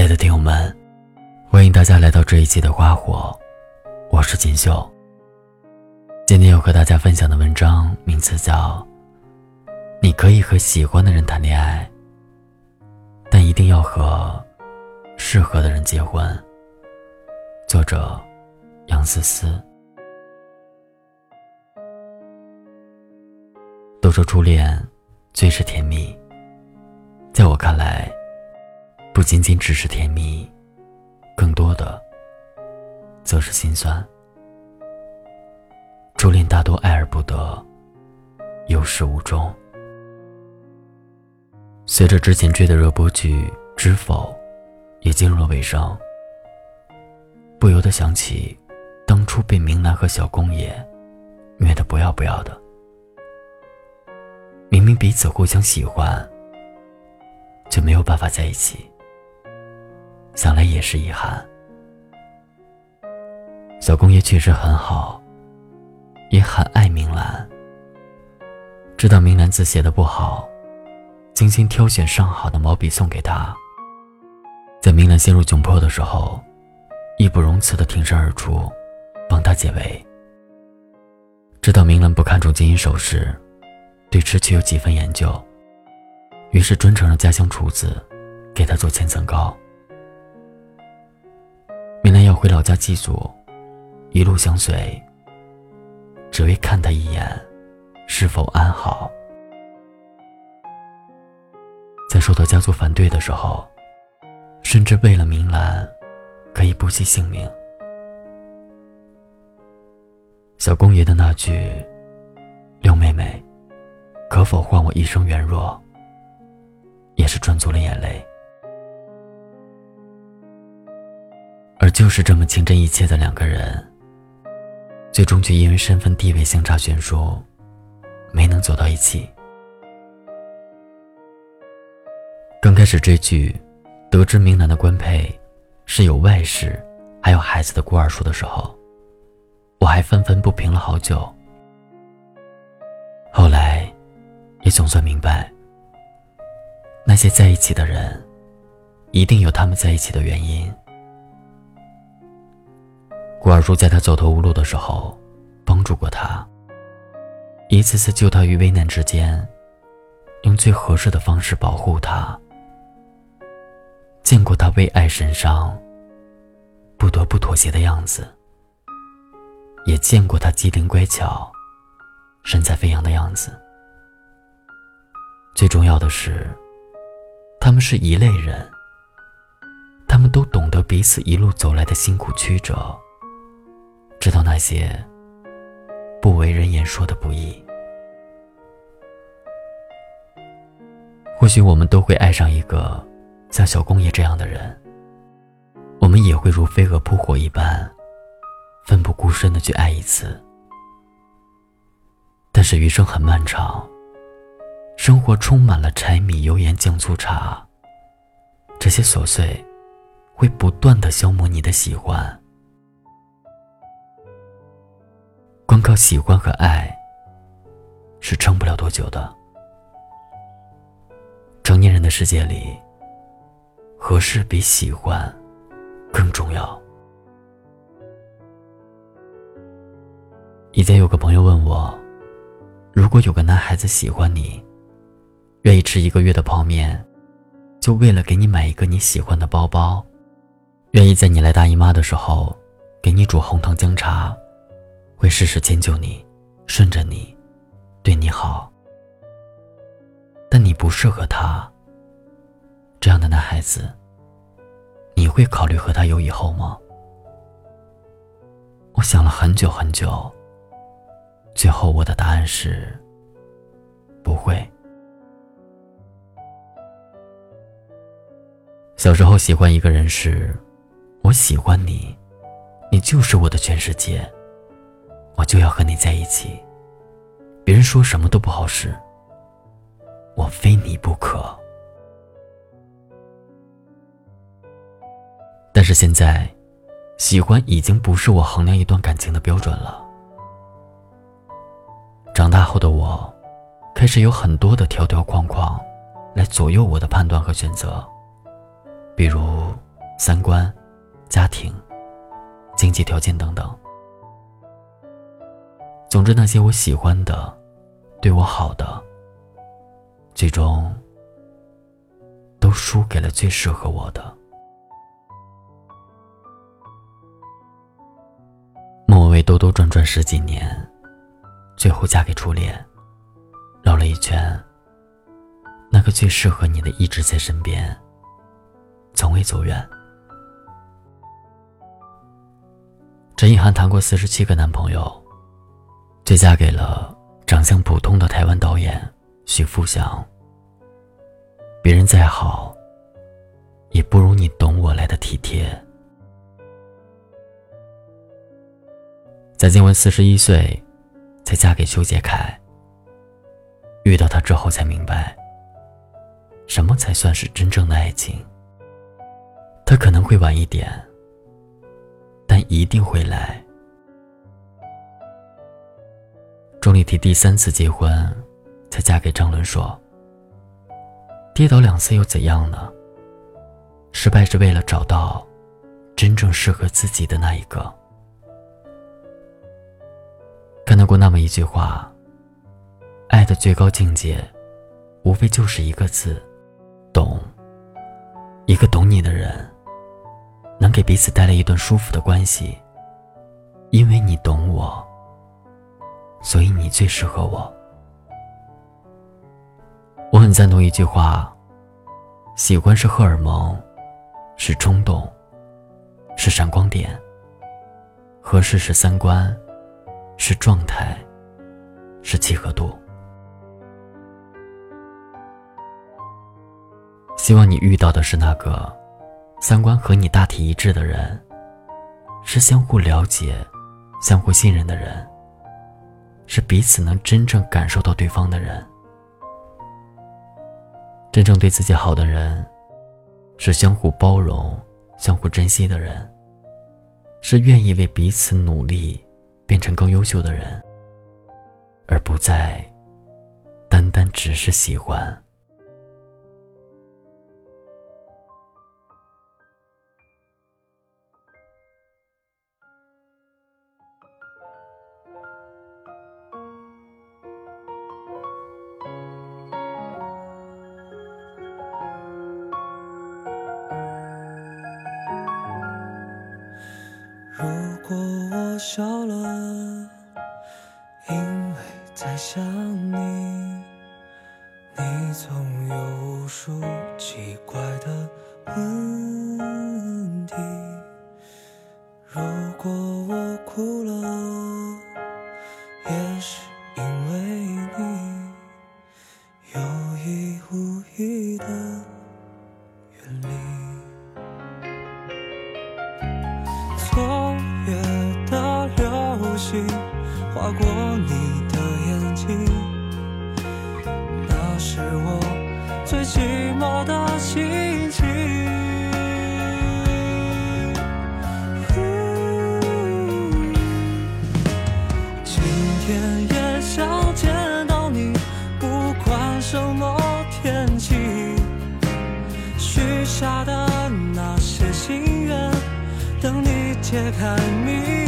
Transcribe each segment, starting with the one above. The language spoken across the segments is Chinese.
亲爱的听友们，欢迎大家来到这一期的花火，我是锦绣。今天要和大家分享的文章名字叫《你可以和喜欢的人谈恋爱，但一定要和适合的人结婚》。作者杨思思。都说初恋最是甜蜜，在我看来。不仅仅只是甜蜜，更多的则是心酸。初恋大多爱而不得，有始无终。随着之前追的热播剧《知否》也进入了尾声，不由得想起当初被明兰和小公爷虐得不要不要的。明明彼此互相喜欢，却没有办法在一起。想来也是遗憾。小公爷确实很好，也很爱明兰。知道明兰字写的不好，精心挑选上好的毛笔送给他。在明兰陷入窘迫的时候，义不容辞的挺身而出，帮他解围。知道明兰不看重金银首饰，对吃却有几分研究，于是专程让家乡厨子给他做千层糕。明兰要回老家祭祖，一路相随，只为看他一眼，是否安好。在受到家族反对的时候，甚至为了明兰，可以不惜性命。小公爷的那句“六妹妹，可否换我一生圆弱”，也是赚足了眼泪。而就是这么情真意切的两个人，最终却因为身份地位相差悬殊，没能走到一起。刚开始追剧，得知明兰的官配是有外室还有孩子的顾二叔的时候，我还愤愤不平了好久。后来，也总算明白，那些在一起的人，一定有他们在一起的原因。二叔在他走投无路的时候，帮助过他，一次次救他于危难之间，用最合适的方式保护他。见过他为爱神伤，不得不妥协的样子，也见过他机灵乖巧、神采飞扬的样子。最重要的是，他们是一类人，他们都懂得彼此一路走来的辛苦曲折。知道那些不为人言说的不易，或许我们都会爱上一个像小公爷这样的人，我们也会如飞蛾扑火一般，奋不顾身的去爱一次。但是余生很漫长，生活充满了柴米油盐酱醋茶，这些琐碎会不断的消磨你的喜欢。靠喜欢和爱是撑不了多久的。成年人的世界里，合适比喜欢更重要。以前有个朋友问我，如果有个男孩子喜欢你，愿意吃一个月的泡面，就为了给你买一个你喜欢的包包，愿意在你来大姨妈的时候给你煮红糖姜茶。会事事迁就你，顺着你，对你好。但你不适合他。这样的男孩子，你会考虑和他有以后吗？我想了很久很久，最后我的答案是：不会。小时候喜欢一个人时，我喜欢你，你就是我的全世界。我就要和你在一起，别人说什么都不好使，我非你不可。但是现在，喜欢已经不是我衡量一段感情的标准了。长大后的我，开始有很多的条条框框，来左右我的判断和选择，比如三观、家庭、经济条件等等。总之，那些我喜欢的、对我好的，最终都输给了最适合我的。莫文蔚兜兜转转十几年，最后嫁给初恋，绕了一圈。那个最适合你的一直在身边，从未走远。陈意涵谈过四十七个男朋友，却嫁给了长相普通的台湾导演许富祥。别人再好，也不如你懂我来的体贴。贾静雯四十一岁，才嫁给修杰楷。遇到他之后，才明白。什么才算是真正的爱情？他可能会晚一点，但一定会来。钟丽缇第三次结婚，才嫁给张伦硕。跌倒两次又怎样呢？失败是为了找到真正适合自己的那一个。看到过那么一句话：爱的最高境界，无非就是一个字。懂，一个懂你的人，能给彼此带来一段舒服的关系。因为你懂我，所以你最适合我。我很赞同一句话：喜欢是荷尔蒙，是冲动，是闪光点；合适是三观，是状态，是契合度。希望你遇到的是那个三观和你大体一致的人，是相互了解、相互信任的人，是彼此能真正感受到对方的人。真正对自己好的人，是相互包容、相互珍惜的人，是愿意为彼此努力、变成更优秀的人，而不再单单只是喜欢。笑了，因为在想你，你总有无数奇怪的问过你的眼睛，那是我最寂寞的心情。今天也想见到你，不管什么天气。许下的那些心愿，等你揭开谜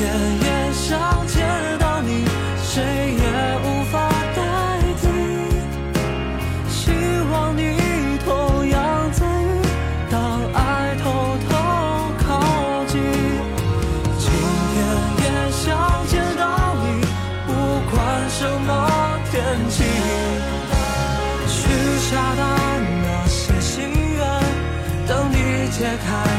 天也想见到你，谁也无法代替，希望你同样在意。当爱偷偷靠近，今天也想见到你，不管什么天气，许下的那些心愿，等你解开。